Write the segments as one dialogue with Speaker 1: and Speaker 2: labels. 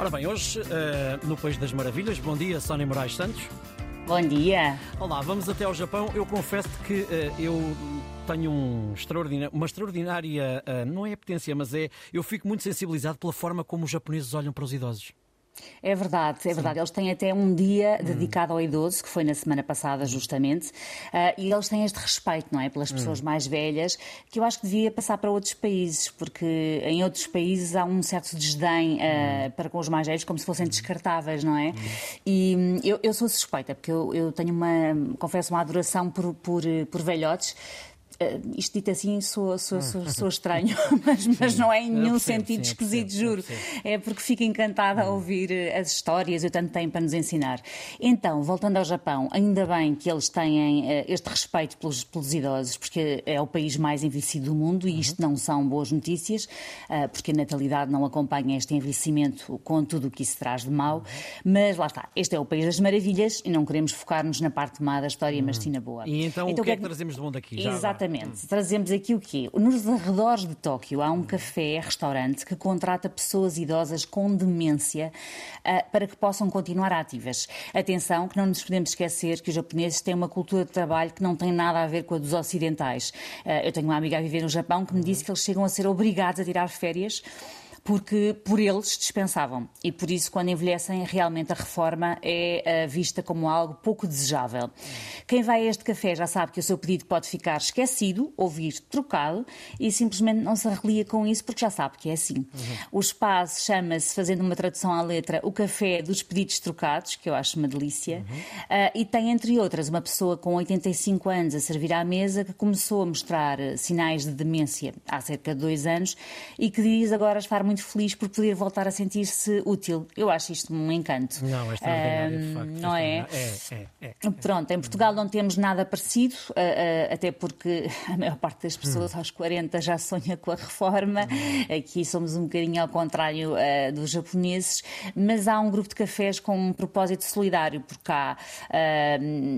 Speaker 1: Ora bem, hoje uh, no País das Maravilhas, bom dia, Sónia Moraes Santos.
Speaker 2: Bom dia.
Speaker 1: Olá, vamos até ao Japão. Eu confesso que uh, eu tenho um extraordinário, uma extraordinária, uh, não é apetência, mas é, eu fico muito sensibilizado pela forma como os japoneses olham para os idosos.
Speaker 2: É verdade, é Sim. verdade. Eles têm até um dia hum. dedicado ao idoso, que foi na semana passada, justamente, uh, e eles têm este respeito, não é? Pelas pessoas hum. mais velhas, que eu acho que devia passar para outros países, porque em outros países há um certo desdém uh, hum. para com os mais velhos, como se fossem descartáveis, não é? Hum. E hum, eu, eu, sou suspeita, porque eu, eu, tenho uma, confesso, uma adoração por, por, por velhotes. Uh, isto dito assim sou, sou estranho, mas, mas, não é em nenhum percebo, sentido sim, esquisito, juro. É porque fico encantada a hum. ouvir eh, as histórias, eu tanto tenho para nos ensinar. Então, voltando ao Japão, ainda bem que eles têm uh, este respeito pelos, pelos, idosos, porque é o país mais envelhecido do mundo e isto uhum. não são boas notícias, uh, porque a natalidade não acompanha este envelhecimento com tudo o que isso traz de mau. Uhum. Mas lá está, este é o país das maravilhas e não queremos focar-nos na parte má da história, mas uhum. sim na boa.
Speaker 1: E então, então o que é que trazemos de bom daqui?
Speaker 2: Exatamente. Exatamente. Hum. Trazemos aqui o quê? Nos arredores de Tóquio há um café, restaurante, que contrata pessoas idosas com demência uh, para que possam continuar ativas. Atenção, que não nos podemos esquecer que os japoneses têm uma cultura de trabalho que não tem nada a ver com a dos ocidentais. Uh, eu tenho uma amiga a viver no Japão que me disse que eles chegam a ser obrigados a tirar férias porque por eles dispensavam. E por isso, quando envelhecem, realmente a reforma é uh, vista como algo pouco desejável. Quem vai a este café já sabe que o seu pedido pode ficar esquecido, ouvir trocado e simplesmente não se arrelia com isso porque já sabe que é assim. Uhum. O espaço chama-se, fazendo uma tradução à letra, o café dos pedidos trocados, que eu acho uma delícia, uhum. uh, e tem, entre outras, uma pessoa com 85 anos a servir à mesa que começou a mostrar uh, sinais de demência há cerca de dois anos e que diz agora estar muito feliz por poder voltar a sentir-se útil. Eu acho isto um encanto.
Speaker 1: Não, é extraordinário, um, de facto.
Speaker 2: Não
Speaker 1: é?
Speaker 2: É, é, é? Pronto, em Portugal não temos nada parecido, uh, uh, até porque a maior parte das pessoas hum. aos 40 já sonha com a reforma. Hum. Aqui somos um bocadinho ao contrário uh, dos japoneses, mas há um grupo de cafés com um propósito solidário por cá.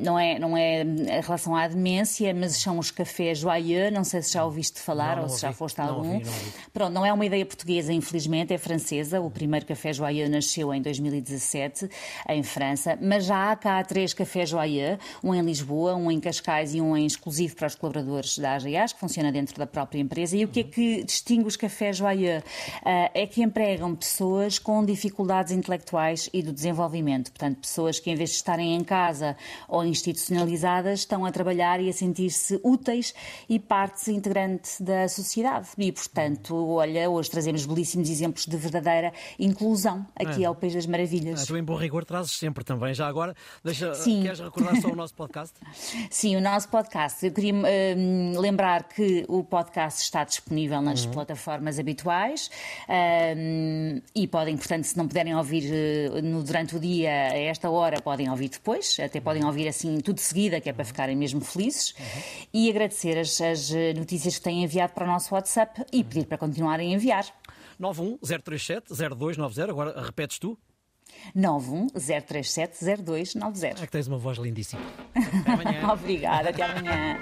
Speaker 2: não, é, não é em relação à demência, mas são os cafés Joyeux, não sei se já ouviste falar
Speaker 1: não,
Speaker 2: ou se já foste a algum.
Speaker 1: Não ouvi, não ouvi.
Speaker 2: Pronto, não é uma ideia portuguesa, infelizmente, é francesa. O primeiro café Joyeux nasceu em 2017, em França, mas já há cá três cafés Joyeux, um em Lisboa, um em Cascais e um em exclusivo para os colaboradores da AGAs, que funciona dentro da própria empresa. E o que é que distingue os cafés Joyeux? Uh, é que empregam pessoas com dificuldades intelectuais e do desenvolvimento. Portanto, pessoas que, em vez de estarem em casa ou institucionalizadas, estão a trabalhar e a sentir-se úteis e parte integrante da sociedade. E, portanto, olha, hoje trazemos belíssimos belíssimos exemplos de verdadeira inclusão aqui é. ao País das Maravilhas.
Speaker 1: Ah, tu, em bom rigor, trazes sempre também. Já agora, deixa, Sim. queres recordar só o nosso podcast?
Speaker 2: Sim, o nosso podcast. Eu queria uh, lembrar que o podcast está disponível nas uhum. plataformas habituais uh, e podem, portanto, se não puderem ouvir uh, no, durante o dia, a esta hora, podem ouvir depois. Até podem ouvir assim tudo de seguida, que é para ficarem mesmo felizes. Uhum. E agradecer as, as notícias que têm enviado para o nosso WhatsApp e pedir para continuarem a enviar.
Speaker 1: 910370290. Agora repetes tu.
Speaker 2: 910370290.
Speaker 1: É que tens uma voz lindíssima.
Speaker 2: Até amanhã. Obrigada, até amanhã.